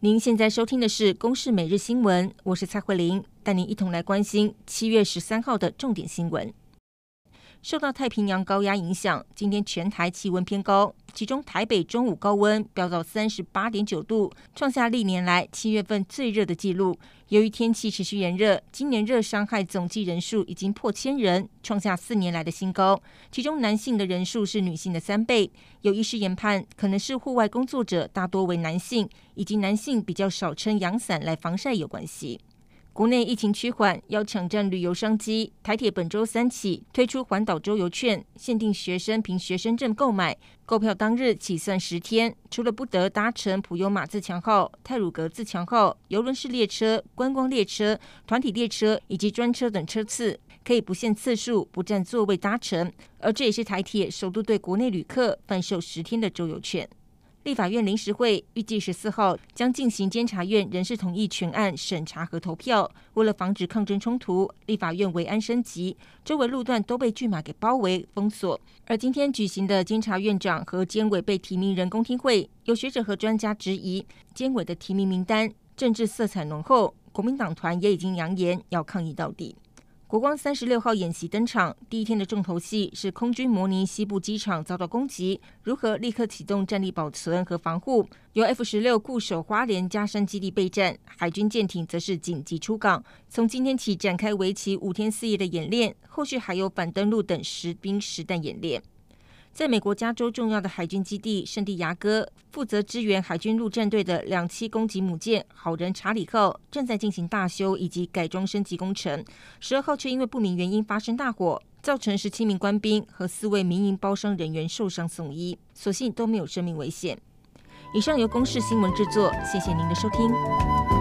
您现在收听的是《公视每日新闻》，我是蔡慧玲，带您一同来关心七月十三号的重点新闻。受到太平洋高压影响，今天全台气温偏高，其中台北中午高温飙到三十八点九度，创下历年来七月份最热的纪录。由于天气持续炎热，今年热伤害总计人数已经破千人，创下四年来的新高。其中男性的人数是女性的三倍。有医师研判，可能是户外工作者大多为男性，以及男性比较少撑阳伞来防晒有关系。国内疫情趋缓，要抢占旅游商机，台铁本周三起推出环岛周游券，限定学生凭学生证购买，购票当日起算十天。除了不得搭乘普悠马自强号、泰鲁阁自强号、游轮式列车、观光列车、团体列车以及专车等车次，可以不限次数、不占座位搭乘。而这也是台铁首度对国内旅客贩售十天的周游券。立法院临时会预计十四号将进行监察院人事同意全案审查和投票。为了防止抗争冲突，立法院维安升级，周围路段都被巨马给包围封锁。而今天举行的监察院长和监委被提名人工听会，有学者和专家质疑监委的提名名单政治色彩浓厚，国民党团也已经扬言要抗议到底。国光三十六号演习登场，第一天的重头戏是空军模拟西部机场遭到攻击，如何立刻启动战力保存和防护？由 F 十六固守花莲加山基地备战，海军舰艇则是紧急出港，从今天起展开为期五天四夜的演练，后续还有反登陆等实兵实弹演练。在美国加州重要的海军基地圣地牙哥，负责支援海军陆战队的两栖攻击母舰“好人查理号”正在进行大修以及改装升级工程。十二号却因为不明原因发生大火，造成十七名官兵和四位民营包商人员受伤送医，所幸都没有生命危险。以上由公视新闻制作，谢谢您的收听。